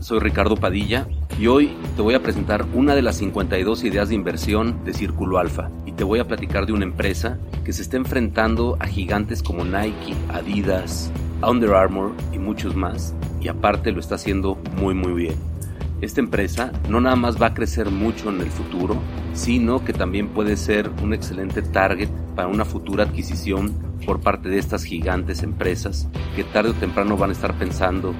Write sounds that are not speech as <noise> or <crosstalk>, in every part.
Soy Ricardo Padilla y hoy te voy a presentar una de las 52 ideas de inversión de Círculo Alfa y te voy a platicar de una empresa que se está enfrentando a gigantes como Nike, Adidas, Under Armour y muchos más y aparte lo está haciendo muy muy bien. Esta empresa no nada más va a crecer mucho en el futuro, sino que también puede ser un excelente target para una futura adquisición por parte de estas gigantes empresas que tarde o temprano van a estar pensando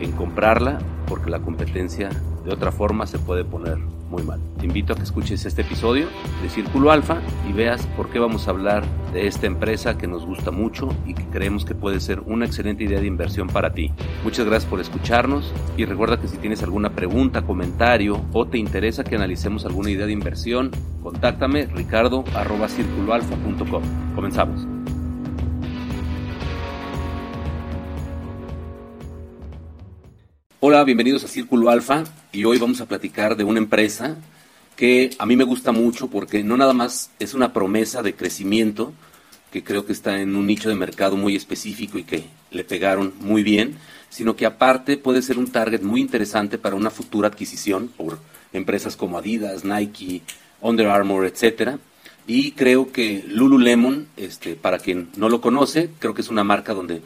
en comprarla porque la competencia de otra forma se puede poner muy mal. Te invito a que escuches este episodio de Círculo Alfa y veas por qué vamos a hablar de esta empresa que nos gusta mucho y que creemos que puede ser una excelente idea de inversión para ti. Muchas gracias por escucharnos y recuerda que si tienes alguna pregunta, comentario o te interesa que analicemos alguna idea de inversión, contáctame ricardo arroba Comenzamos. Hola, bienvenidos a Círculo Alfa y hoy vamos a platicar de una empresa que a mí me gusta mucho porque no nada más es una promesa de crecimiento, que creo que está en un nicho de mercado muy específico y que le pegaron muy bien, sino que aparte puede ser un target muy interesante para una futura adquisición por empresas como Adidas, Nike, Under Armour, etcétera. Y creo que Lululemon, este, para quien no lo conoce, creo que es una marca donde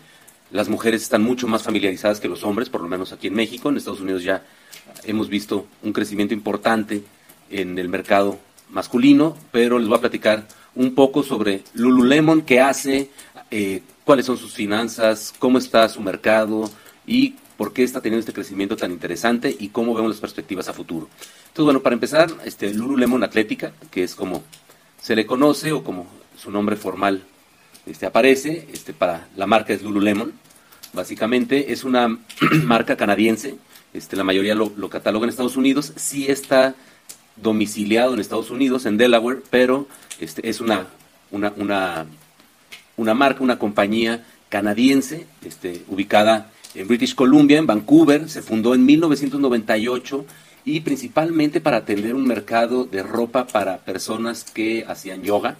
las mujeres están mucho más familiarizadas que los hombres, por lo menos aquí en México. En Estados Unidos ya hemos visto un crecimiento importante en el mercado masculino, pero les voy a platicar un poco sobre Lululemon, qué hace, eh, cuáles son sus finanzas, cómo está su mercado y por qué está teniendo este crecimiento tan interesante y cómo vemos las perspectivas a futuro. Entonces, bueno, para empezar, este Lululemon Atlética, que es como se le conoce o como su nombre formal este, aparece, este, para la marca es Lululemon. Básicamente es una <clears throat> marca canadiense, este, la mayoría lo, cataloga en Estados Unidos, sí está domiciliado en Estados Unidos, en Delaware, pero este, es una, una, una, marca, una compañía canadiense, este, ubicada en British Columbia, en Vancouver, se fundó en 1998 y principalmente para atender un mercado de ropa para personas que hacían yoga.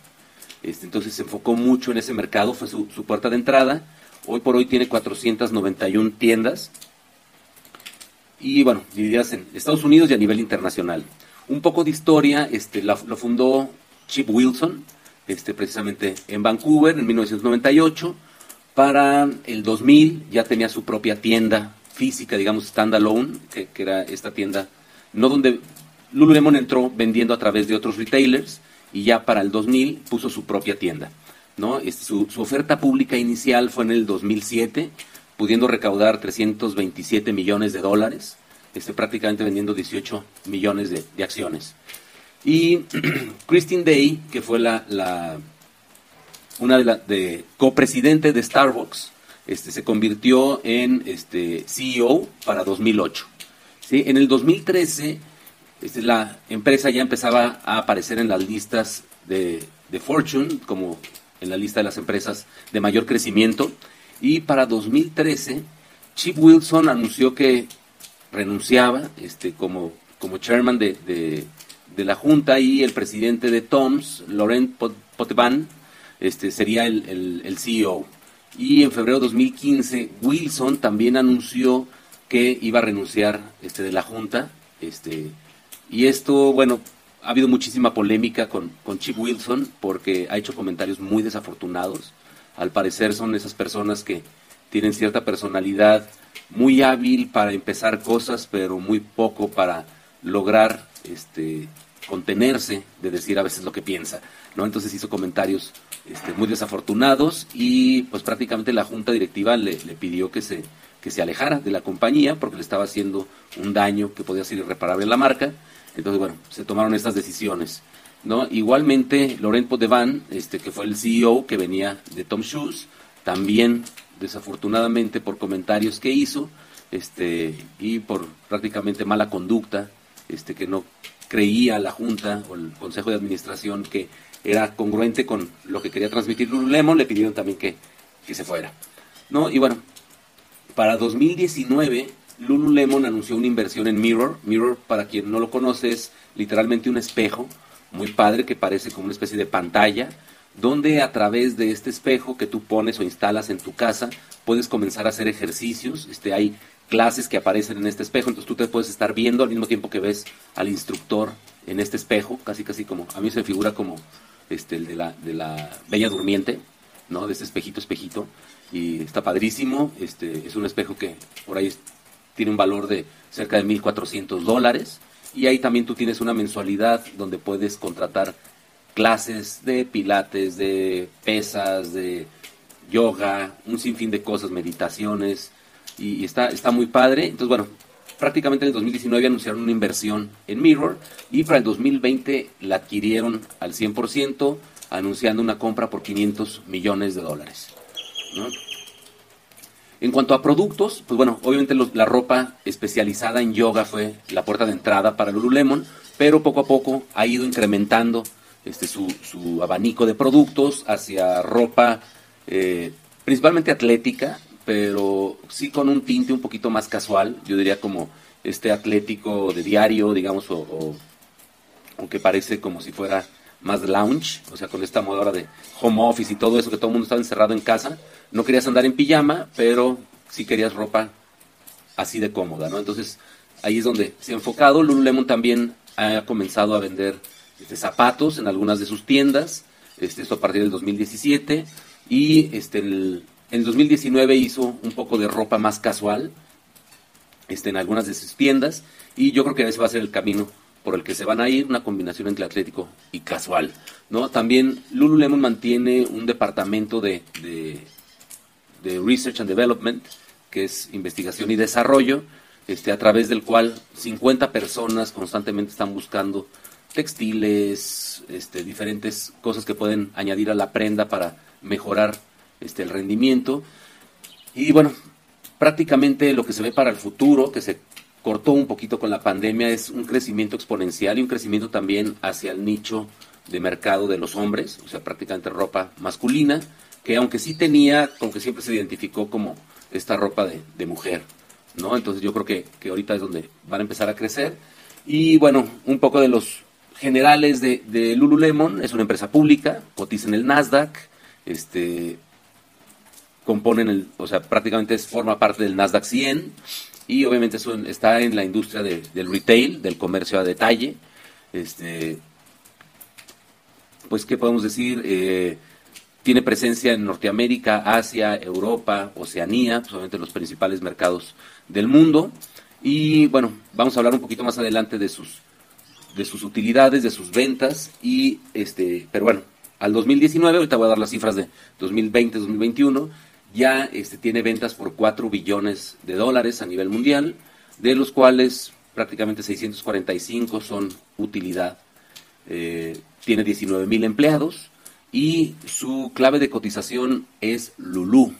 Este, entonces se enfocó mucho en ese mercado, fue su, su puerta de entrada Hoy por hoy tiene 491 tiendas y bueno, divididas en Estados Unidos y a nivel internacional. Un poco de historia, este, lo fundó Chip Wilson, este, precisamente en Vancouver en 1998. Para el 2000 ya tenía su propia tienda física, digamos, standalone, que, que era esta tienda, no donde Lululemon entró vendiendo a través de otros retailers y ya para el 2000 puso su propia tienda. ¿no? Este, su, oferta pública inicial fue en el 2007, pudiendo recaudar 327 millones de dólares, este, prácticamente vendiendo 18 millones de, acciones. Y <clears throat> Christine Day, que fue la, la una de, la, de copresidente de Starbucks, este, se convirtió en este, CEO para 2008. ¿sí? En el 2013, este, la empresa ya empezaba a aparecer en las listas de, Fortune como en la lista de las empresas de mayor crecimiento. Y para 2013, Chip Wilson anunció que renunciaba este, como, como chairman de, de, la Junta y el presidente de Toms, Laurent Potvin, este, sería el, el, CEO. Y en febrero de 2015, Wilson también anunció que iba a renunciar este, de la Junta. Este, y esto, bueno, ha habido muchísima polémica con, con Chip Wilson porque ha hecho comentarios muy desafortunados. Al parecer son esas personas que tienen cierta personalidad muy hábil para empezar cosas, pero muy poco para lograr este, contenerse de decir a veces lo que piensa. ¿no? Entonces hizo comentarios este, muy desafortunados y pues prácticamente la junta directiva le, le, pidió que se, que se alejara de la compañía porque le estaba haciendo un daño que podía ser irreparable en la marca entonces, bueno, se tomaron estas decisiones. ¿no? Igualmente, Laurent Potvin, este, que fue el CEO que venía de Tom Shoes, también, desafortunadamente, por comentarios que hizo este, y por prácticamente mala conducta, este, que no creía la Junta o el Consejo de Administración que era congruente con lo que quería transmitir Lululemon, le pidieron también que, que se fuera. ¿no? Y bueno, para 2019 Lululemon anunció una inversión en Mirror. Mirror, para quien no lo conoce, es literalmente un espejo muy padre que parece como una especie de pantalla, donde a través de este espejo que tú pones o instalas en tu casa, puedes comenzar a hacer ejercicios. Este, hay clases que aparecen en este espejo, entonces tú te puedes estar viendo al mismo tiempo que ves al instructor en este espejo, casi casi como, a mí se figura como este, el de la, de la Bella Durmiente, ¿no? De este espejito, espejito, y está padrísimo, este, es un espejo que por ahí tiene un valor de cerca de 1.400 dólares, y ahí también tú tienes una mensualidad donde puedes contratar clases de pilates, de pesas, de yoga, un sinfín de cosas, meditaciones, y, está, está muy padre. Entonces, bueno, prácticamente en el 2019 anunciaron una inversión en Mirror y para el 2020 la adquirieron al 100%, anunciando una compra por 500 millones de dólares. En cuanto a productos, pues bueno, obviamente la ropa especializada en yoga fue la puerta de entrada para Lululemon, pero poco a poco ha ido incrementando este, su, abanico de productos hacia ropa eh, principalmente atlética, pero sí con un tinte un poquito más casual, yo diría como este atlético de diario, digamos, o, que parece como si fuera más lounge, o sea, con esta moda ahora de home office y todo eso, que todo el mundo estaba encerrado en casa, no querías andar en pijama, pero sí querías ropa así de cómoda, ¿no? Entonces, ahí es donde se ha enfocado. Lululemon también ha comenzado a vender este, zapatos en algunas de sus tiendas, este, esto a partir del 2017, y este, el, en el 2019 hizo un poco de ropa más casual este, en algunas de sus tiendas y yo creo que ese va a ser el camino por el que se van a ir, una combinación entre atlético y casual. ¿no? También Lululemon mantiene un departamento de, de, Research and Development, que es investigación y desarrollo, este, a través del cual 50 personas constantemente están buscando textiles, este, diferentes cosas que pueden añadir a la prenda para mejorar este, el rendimiento. Y bueno, prácticamente lo que se ve para el futuro, que se cortó un poquito con la pandemia, es un crecimiento exponencial y un crecimiento también hacia el nicho de mercado de los hombres, o sea, prácticamente ropa masculina, que aunque sí tenía, aunque siempre se identificó como esta ropa de, mujer, ¿no? Entonces yo creo que, que, ahorita es donde van a empezar a crecer. Y bueno, un poco de los generales de, de Lululemon, es una empresa pública, cotiza en el Nasdaq, este, componen, el, o sea, prácticamente forma parte del Nasdaq 100 y obviamente eso está en la industria del retail, del comercio a detalle. Este, pues, ¿qué podemos decir? Eh, tiene presencia en Norteamérica, Asia, Europa, Oceanía, pues, obviamente los principales mercados del mundo. Y bueno, vamos a hablar un poquito más adelante de sus, de sus utilidades, de sus ventas. Y este, pero bueno, al 2019, ahorita voy a dar las cifras de 2020-2021, ya este, tiene ventas por 4 billones de dólares a nivel mundial, de los cuales prácticamente 645 son utilidad. Eh, tiene 19 mil empleados y su clave de cotización es Lulu,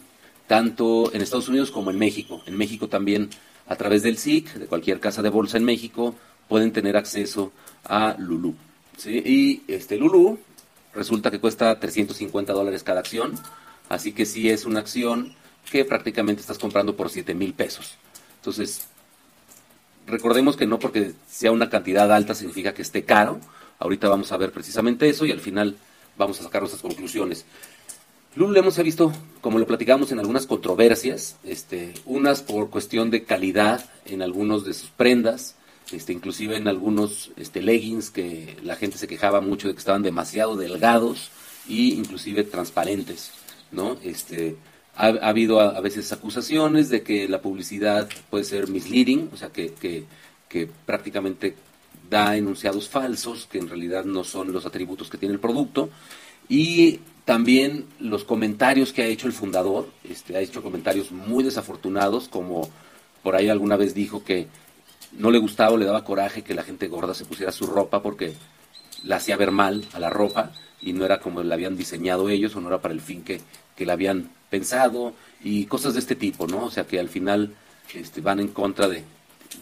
tanto en Estados Unidos como en México. En México también a través del SIC, de cualquier casa de bolsa en México, pueden tener acceso a Lulu. Y este Lulu resulta que cuesta 350 dólares cada acción Así que sí es una acción que prácticamente estás comprando por 7 mil pesos. Entonces, recordemos que no porque sea una cantidad alta significa que esté caro. Ahorita vamos a ver precisamente eso y al final vamos a sacar nuestras conclusiones. Lululemon se ha visto, como lo platicamos, en algunas controversias, este, unas por cuestión de calidad en algunos de sus prendas, este, inclusive en algunos este, leggings que la gente se quejaba mucho de que estaban demasiado delgados e inclusive transparentes. ¿No? Este, ha, habido a, veces acusaciones de que la publicidad puede ser misleading, o sea, que, que, prácticamente da enunciados falsos, que en realidad no son los atributos que tiene el producto, y también los comentarios que ha hecho el fundador, este, ha hecho comentarios muy desafortunados, como por ahí alguna vez dijo que no le gustaba o le daba coraje que la gente gorda se pusiera su ropa porque la hacía ver mal a la ropa y no era como la habían diseñado ellos o no era para el fin que, que la habían pensado y cosas de este tipo, ¿no? O sea que al final este, van en contra de,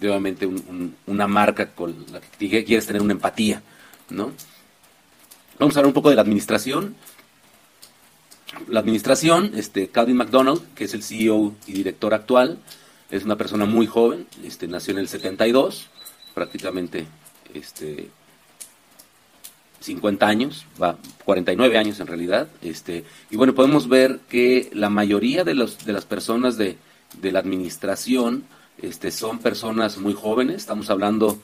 obviamente, una marca con la que quieres tener una empatía, ¿no? Vamos a hablar un poco de la administración. La administración, este, Calvin McDonald, que es el CEO y director actual, es una persona muy joven, este, nació en el 72, prácticamente este, 50 años, va 49 años en realidad, este, y bueno, podemos ver que la mayoría de, los, de las personas de, de la administración este, son personas muy jóvenes, estamos hablando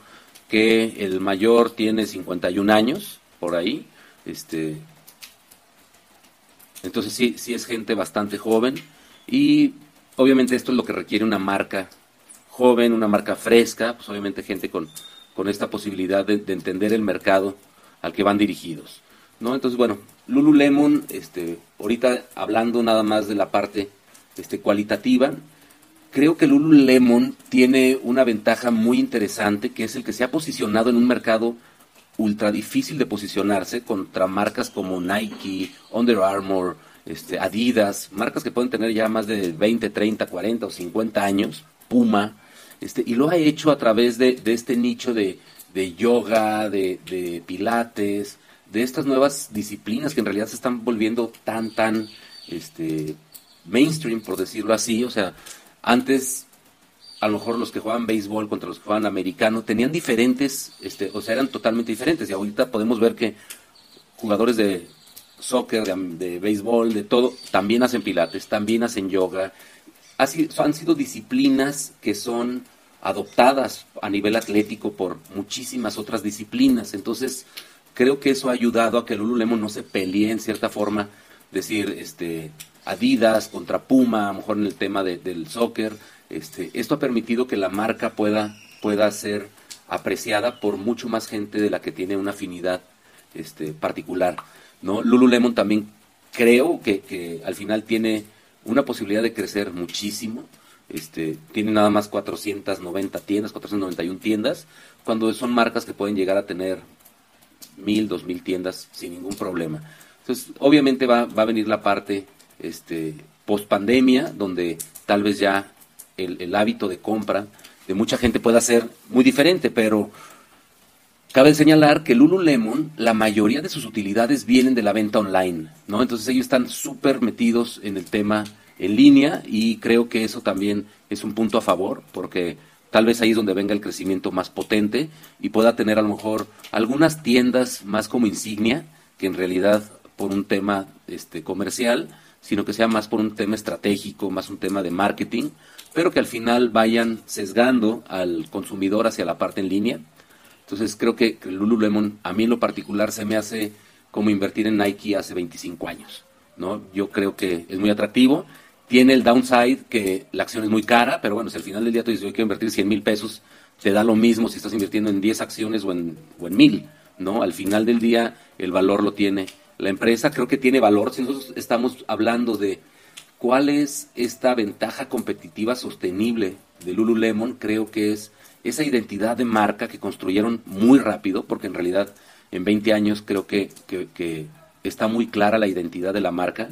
que el mayor tiene 51 años, por ahí, este, entonces sí, sí es gente bastante joven y obviamente esto es lo que requiere una marca joven, una marca fresca, pues obviamente gente con, con esta posibilidad de, entender el mercado al que van dirigidos. ¿no? Entonces, bueno, Lululemon, este, ahorita hablando nada más de la parte este, cualitativa, creo que Lululemon tiene una ventaja muy interesante, que es el que se ha posicionado en un mercado ultra difícil de posicionarse contra marcas como Nike, Under Armour, este, Adidas, marcas que pueden tener ya más de 20, 30, 40 o 50 años, Puma, este, y lo ha hecho a través de, este nicho de, yoga, de, pilates, de estas nuevas disciplinas que en realidad se están volviendo tan, tan este, mainstream, por decirlo así. O sea, antes a lo mejor los que jugaban béisbol contra los que jugaban americano tenían diferentes, este, o sea, eran totalmente diferentes. Y ahorita podemos ver que jugadores de soccer, de, de béisbol, de todo, también hacen pilates, también hacen yoga, han sido disciplinas que son adoptadas a nivel atlético por muchísimas otras disciplinas. Entonces, creo que eso ha ayudado a que Lululemon no se pelee en cierta forma, decir, este, Adidas contra Puma, a lo mejor en el tema del soccer. Este, esto ha permitido que la marca pueda, pueda ser apreciada por mucho más gente de la que tiene una afinidad este, particular. ¿no? Lululemon también creo que, que al final tiene una posibilidad de crecer muchísimo. Este, tiene nada más 490 tiendas, 491 tiendas, cuando son marcas que pueden llegar a tener mil, dos mil tiendas sin ningún problema. Entonces, obviamente va, a venir la parte este, post pandemia, donde tal vez ya el, el hábito de compra de mucha gente pueda ser muy diferente, pero Cabe señalar que Lululemon, la mayoría de sus utilidades vienen de la venta online, ¿no? Entonces ellos están súper metidos en el tema en línea y creo que eso también es un punto a favor, porque tal vez ahí es donde venga el crecimiento más potente y pueda tener a lo mejor algunas tiendas más como insignia, que en realidad por un tema este, comercial, sino que sea más por un tema estratégico, más un tema de marketing, pero que al final vayan sesgando al consumidor hacia la parte en línea entonces creo que, Lululemon a mí en lo particular se me hace como invertir en Nike hace 25 años. ¿no? Yo creo que es muy atractivo. Tiene el downside que la acción es muy cara, pero bueno, si al final del día tú dices, yo quiero invertir 100 mil pesos, te da lo mismo si estás invirtiendo en 10 acciones o en, o en mil. ¿no? Al final del día el valor lo tiene la empresa. Creo que tiene valor. Si nosotros estamos hablando de cuál es esta ventaja competitiva sostenible de Lululemon, creo que es esa identidad de marca que construyeron muy rápido, porque en realidad en 20 años creo que, que, está muy clara la identidad de la marca.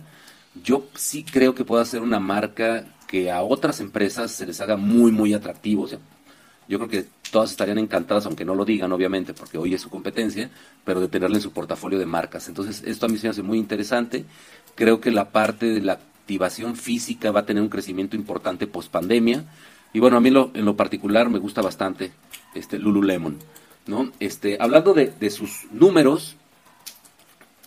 Yo sí creo que pueda ser una marca que a otras empresas se les haga muy, muy atractivo. O yo creo que todas estarían encantadas, aunque no lo digan, obviamente, porque hoy es su competencia, pero de tenerle en su portafolio de marcas. Entonces, esto a mí se me hace muy interesante. Creo que la parte de la activación física va a tener un crecimiento importante post pandemia. Y bueno, a mí lo, en lo particular me gusta bastante este Lululemon. ¿no? Este, hablando de, sus números,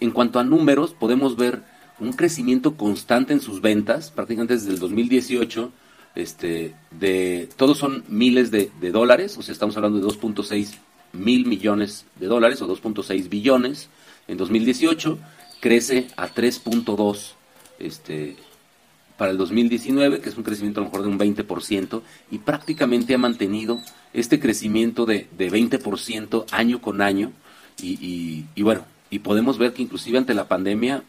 en cuanto a números, podemos ver un crecimiento constante en sus ventas, prácticamente desde el 2018, este, de, todos son miles de, dólares, o sea, estamos hablando de 2.6 mil millones de dólares o 2.6 billones en 2018, crece a 3.2 este, para el 2019, que es un crecimiento a lo mejor de un 20%, y prácticamente ha mantenido este crecimiento de, de 20% año con año. Y, y, bueno, y podemos ver que inclusive ante la pandemia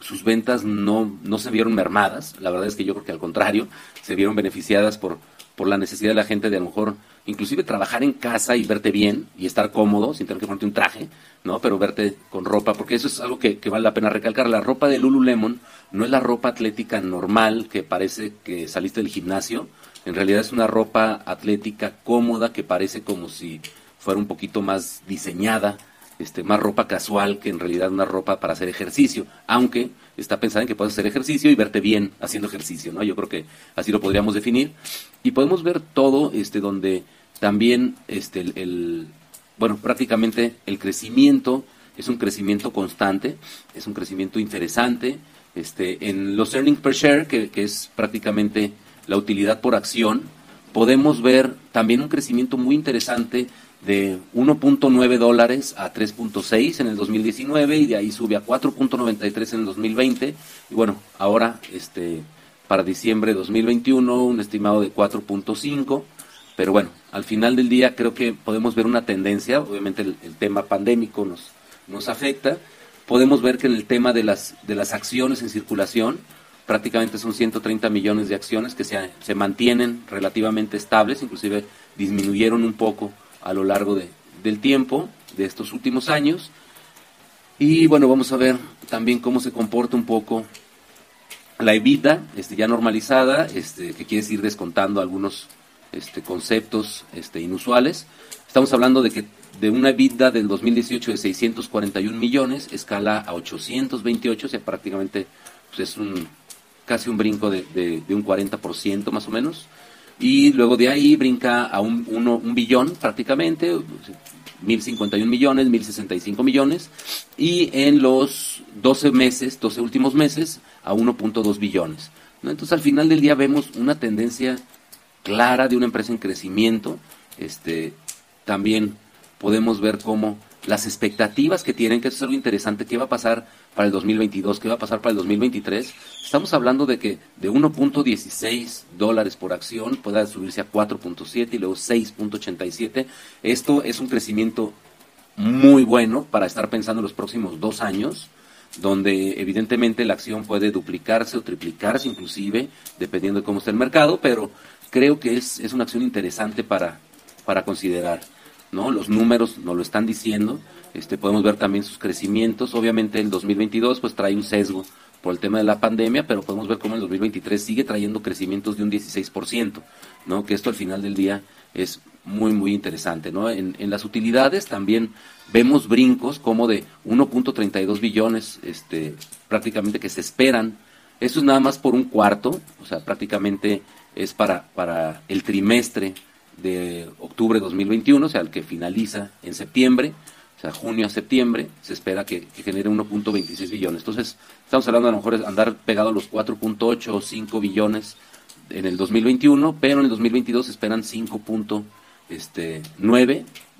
sus ventas no, no se vieron mermadas. La verdad es que yo creo que al contrario, se vieron beneficiadas por, por la necesidad de la gente de a lo mejor inclusive trabajar en casa y verte bien y estar cómodo sin tener que ponerte un traje, ¿no? Pero verte con ropa, porque eso es algo que, que, vale la pena recalcar. La ropa de Lululemon no es la ropa atlética normal que parece que saliste del gimnasio. En realidad es una ropa atlética cómoda que parece como si fuera un poquito más diseñada, este, más ropa casual que en realidad una ropa para hacer ejercicio, aunque está pensada en que puedes hacer ejercicio y verte bien haciendo ejercicio, ¿no? Yo creo que así lo podríamos definir. Y podemos ver todo este, donde también este, el, bueno, prácticamente el crecimiento es un crecimiento constante, es un crecimiento interesante. Este, en los earnings per share, que, que es prácticamente la utilidad por acción, podemos ver también un crecimiento muy interesante de 1.9 dólares a 3.6 en el 2019 y de ahí sube a 4.93 en el 2020 y bueno, ahora este para diciembre de 2021 un estimado de 4.5, pero bueno, al final del día creo que podemos ver una tendencia, obviamente el, tema pandémico nos, nos afecta, podemos ver que en el tema de las, de las acciones en circulación, prácticamente son 130 millones de acciones que se, se mantienen relativamente estables, inclusive disminuyeron un poco a lo largo de, del tiempo de estos últimos años. Y bueno, vamos a ver también cómo se comporta un poco la EBITDA, este, ya normalizada, este, que quiere ir descontando algunos este, conceptos este, inusuales. Estamos hablando de que de una EBITDA del 2018 de 641 millones, escala a 828, o sea, prácticamente pues es un casi un brinco de, de, de un 40% más o menos y luego de ahí brinca a un, un billón prácticamente, 1.051 millones, 1.065 millones, y en los 12 meses, 12 últimos meses, a 1.2 billones. Entonces al final del día vemos una tendencia clara de una empresa en crecimiento. Este, también podemos ver cómo las expectativas que tienen, que eso es algo interesante, qué va a pasar para el 2022, qué va a pasar para el 2023. Estamos hablando de que de 1.16 dólares por acción pueda subirse a 4.7 y luego 6.87. Esto es un crecimiento muy bueno para estar pensando en los próximos dos años, donde evidentemente la acción puede duplicarse o triplicarse inclusive, dependiendo de cómo esté el mercado, pero creo que es, es una acción interesante para, para considerar. ¿No? Los números nos lo están diciendo, este, podemos ver también sus crecimientos, obviamente el 2022 pues trae un sesgo por el tema de la pandemia, pero podemos ver cómo el 2023 sigue trayendo crecimientos de un 16%, ¿no? Que esto al final del día es muy, muy interesante. En, en las utilidades también vemos brincos como de 1.32 billones, este, prácticamente que se esperan. Eso es nada más por un cuarto, o sea, prácticamente es para, para el trimestre de octubre de 2021, o sea, el que finaliza en septiembre, o sea, junio a septiembre, se espera que, genere 1.26 billones. Entonces, estamos hablando a lo mejor de andar pegado a los 4.8 o 5 billones en el 2021, pero en el 2022 se esperan 5.9 este,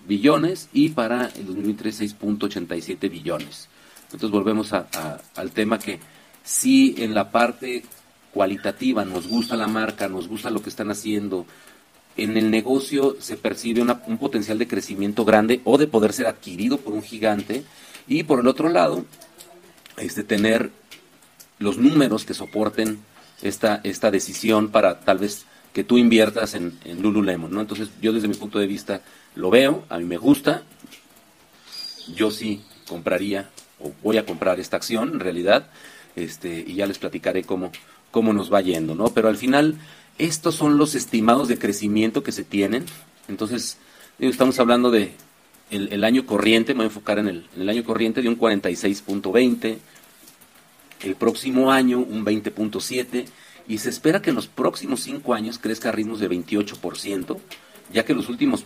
billones y para el 2023 6.87 billones. Entonces volvemos al tema que si en la parte cualitativa nos gusta la marca, nos gusta lo que están haciendo, en el negocio se percibe un potencial de crecimiento grande o de poder ser adquirido por un gigante y por el otro lado, este, tener los números que soporten esta, esta decisión para tal vez que tú inviertas en, en, Lululemon, ¿no? Entonces yo desde mi punto de vista lo veo, a mí me gusta, yo sí compraría o voy a comprar esta acción en realidad, este, y ya les platicaré cómo, cómo nos va yendo, ¿no? Pero al final estos son los estimados de crecimiento que se tienen. Entonces, estamos hablando de el, año corriente, me voy a enfocar en el, en el año corriente de un 46.20, el próximo año un 20.7 y se espera que en los próximos cinco años crezca a ritmos de 28%, ya que los últimos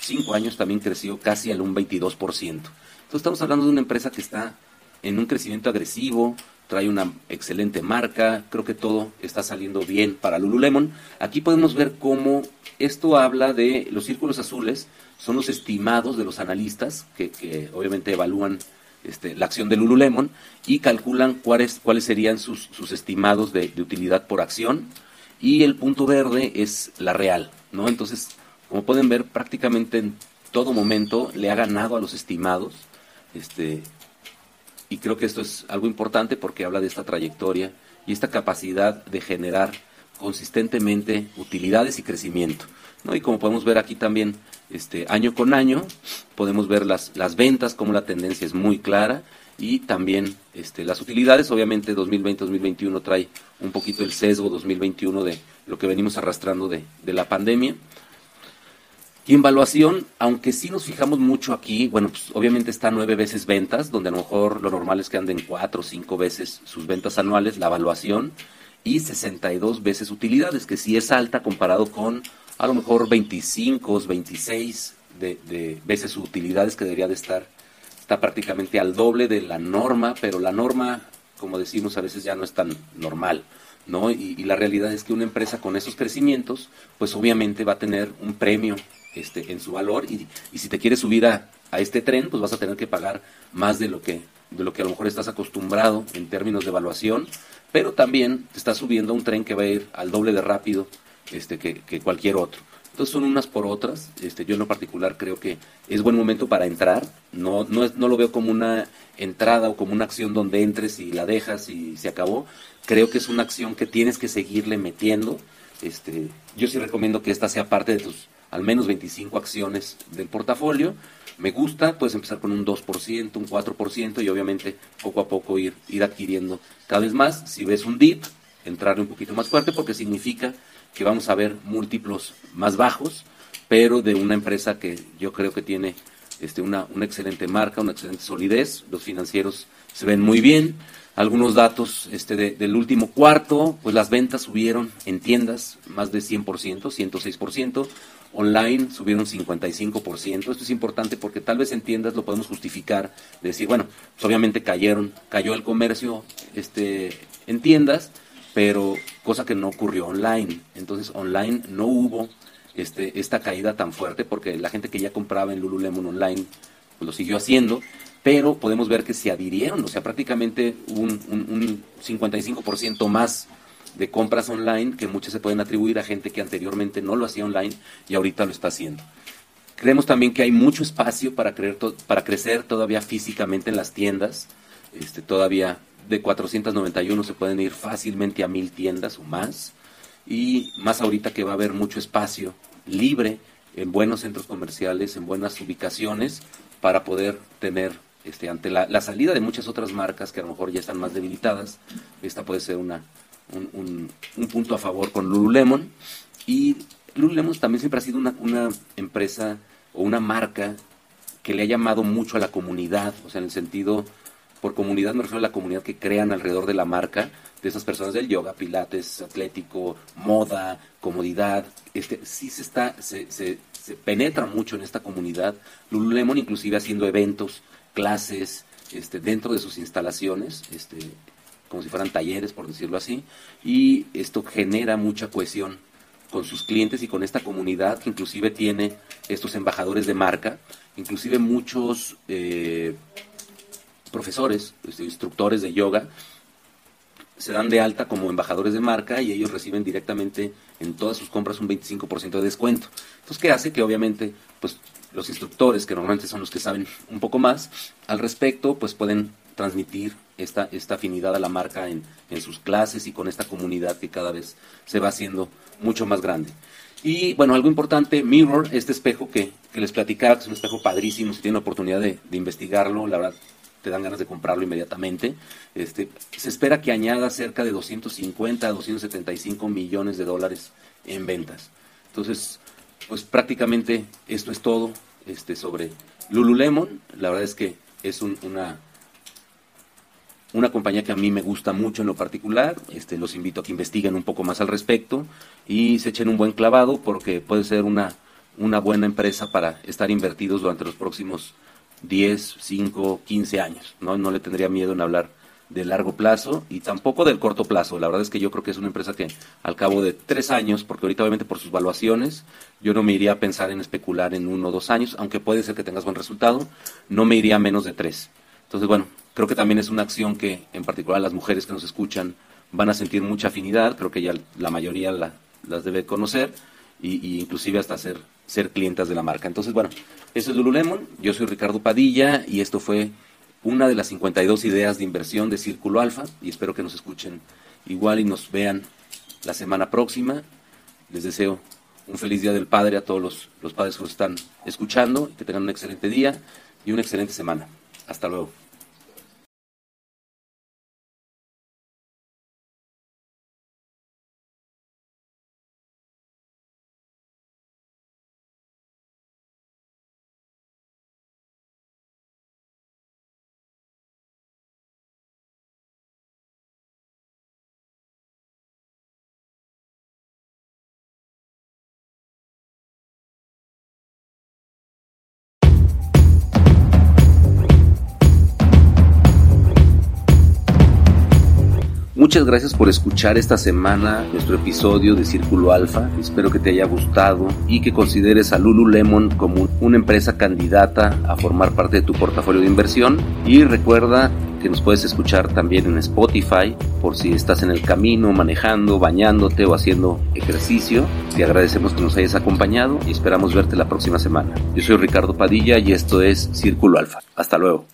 cinco años también creció casi al un 22%. Entonces estamos hablando de una empresa que está en un crecimiento agresivo, trae una excelente marca, creo que todo está saliendo bien para Lululemon. Aquí podemos ver cómo esto habla de los círculos azules, son los estimados de los analistas que, obviamente evalúan este, la acción de Lululemon y calculan cuáles, cuáles serían sus, estimados de, utilidad por acción y el punto verde es la real, ¿no? Entonces, como pueden ver, prácticamente en todo momento le ha ganado a los estimados. Este, y creo que esto es algo importante porque habla de esta trayectoria y esta capacidad de generar consistentemente utilidades y crecimiento. ¿no? Y como podemos ver aquí también, este, año con año, podemos ver las, las ventas, como la tendencia es muy clara, y también este, las utilidades, obviamente 2020-2021 trae un poquito el sesgo 2021 de lo que venimos arrastrando de, de la pandemia, y en valuación, aunque sí nos fijamos mucho aquí, bueno, pues obviamente está nueve veces ventas, donde a lo mejor lo normal es que anden cuatro o cinco veces sus ventas anuales, la evaluación, y 62 veces utilidades, que sí es alta comparado con a lo mejor 25, 26 de, de veces utilidades que debería de estar. Está prácticamente al doble de la norma, pero la norma como decimos, a veces ya no es tan normal. ¿no? Y, la realidad es que una empresa con esos crecimientos, pues obviamente va a tener un premio este, en su valor y, y si te quieres subir a, a, este tren, pues vas a tener que pagar más de lo que de lo que a lo mejor estás acostumbrado en términos de evaluación, pero también te estás subiendo a un tren que va a ir al doble de rápido este, que, que cualquier otro. Entonces son unas por otras. Este, yo en lo particular creo que es buen momento para entrar. No, no, es, no lo veo como una entrada o como una acción donde entres y la dejas y se acabó. Creo que es una acción que tienes que seguirle metiendo. Este, yo sí recomiendo que esta sea parte de tus al menos 25 acciones del portafolio. Me gusta, puedes empezar con un 2%, un 4% y obviamente poco a poco ir, ir adquiriendo cada vez más. Si ves un dip, entrarle un poquito más fuerte porque significa que vamos a ver múltiplos más bajos, pero de una empresa que yo creo que tiene este, una, una excelente marca, una excelente solidez, los financieros se ven muy bien. Algunos datos este, del último cuarto, pues las ventas subieron en tiendas más de 100%, 106%, online subieron 55%. Esto es importante porque tal vez en tiendas lo podemos justificar, decir, bueno, pues obviamente cayeron, cayó el comercio este, en tiendas, pero cosa que no ocurrió online. Entonces online no hubo este, esta caída tan fuerte porque la gente que ya compraba en Lululemon online pues lo siguió haciendo, pero podemos ver que se adhirieron, o sea, prácticamente un, un, 55% más de compras online que muchas se pueden atribuir a gente que anteriormente no lo hacía online y ahorita lo está haciendo. Creemos también que hay mucho espacio para, creer para crecer todavía físicamente en las tiendas. Este, todavía de 491 se pueden ir fácilmente a mil tiendas o más. Y más ahorita que va a haber mucho espacio libre en buenos centros comerciales, en buenas ubicaciones, para poder tener, este, ante la, salida de muchas otras marcas que a lo mejor ya están más debilitadas, esta puede ser una, un, punto a favor con Lululemon. Y Lululemon también siempre ha sido una, empresa o una marca que le ha llamado mucho a la comunidad, o sea, en el sentido por comunidad me refiero a la comunidad que crean alrededor de la marca, de esas personas del yoga, pilates, atlético, moda, comodidad. Este, sí se está, se, se, penetra mucho en esta comunidad. Lululemon inclusive haciendo eventos, clases, este, dentro de sus instalaciones, este, como si fueran talleres, por decirlo así, y esto genera mucha cohesión con sus clientes y con esta comunidad que inclusive tiene estos embajadores de marca, inclusive muchos eh, profesores, este, instructores de yoga, se dan de alta como embajadores de marca y ellos reciben directamente en todas sus compras un 25% de descuento. Entonces, ¿qué hace? Que obviamente, pues los instructores, que normalmente son los que saben un poco más al respecto, pues pueden transmitir esta, esta afinidad a la marca en, en sus clases y con esta comunidad que cada vez se va haciendo mucho más grande. Y bueno, algo importante, Mirror, este espejo que, que les platicaba, que es un espejo padrísimo, si tienen oportunidad de, de investigarlo, la verdad dan ganas de comprarlo inmediatamente. Este, se espera que añada cerca de 250 a 275 millones de dólares en ventas. Entonces, pues prácticamente esto es todo este, sobre Lululemon. La verdad es que es una, una compañía que a mí me gusta mucho en lo particular. Este, los invito a que investiguen un poco más al respecto y se echen un buen clavado porque puede ser una, una buena empresa para estar invertidos durante los próximos 10, 5, 15 años. ¿no? no le tendría miedo en hablar de largo plazo y tampoco del corto plazo. La verdad es que yo creo que es una empresa que al cabo de tres años, porque ahorita obviamente por sus valuaciones, yo no me iría a pensar en especular en uno o dos años, aunque puede ser que tengas buen resultado, no me iría a menos de tres. Entonces, bueno, creo que también es una acción que en particular las mujeres que nos escuchan van a sentir mucha afinidad, creo que ya la mayoría las debe conocer y, inclusive hasta ser, ser clientas de la marca. Entonces, bueno, eso es Lululemon, yo soy Ricardo Padilla y esto fue una de las 52 ideas de inversión de Círculo Alfa y espero que nos escuchen igual y nos vean la semana próxima. Les deseo un feliz Día del Padre a todos los, los padres que nos están escuchando, que tengan un excelente día y una excelente semana. Hasta luego. Muchas gracias por escuchar esta semana nuestro episodio de Círculo Alfa. Espero que te haya gustado y que consideres a Lululemon como una empresa candidata a formar parte de tu portafolio de inversión. Y recuerda que nos puedes escuchar también en Spotify por si estás en el camino, manejando, bañándote o haciendo ejercicio. Te agradecemos que nos hayas acompañado y esperamos verte la próxima semana. Yo soy Ricardo Padilla y esto es Círculo Alfa. Hasta luego.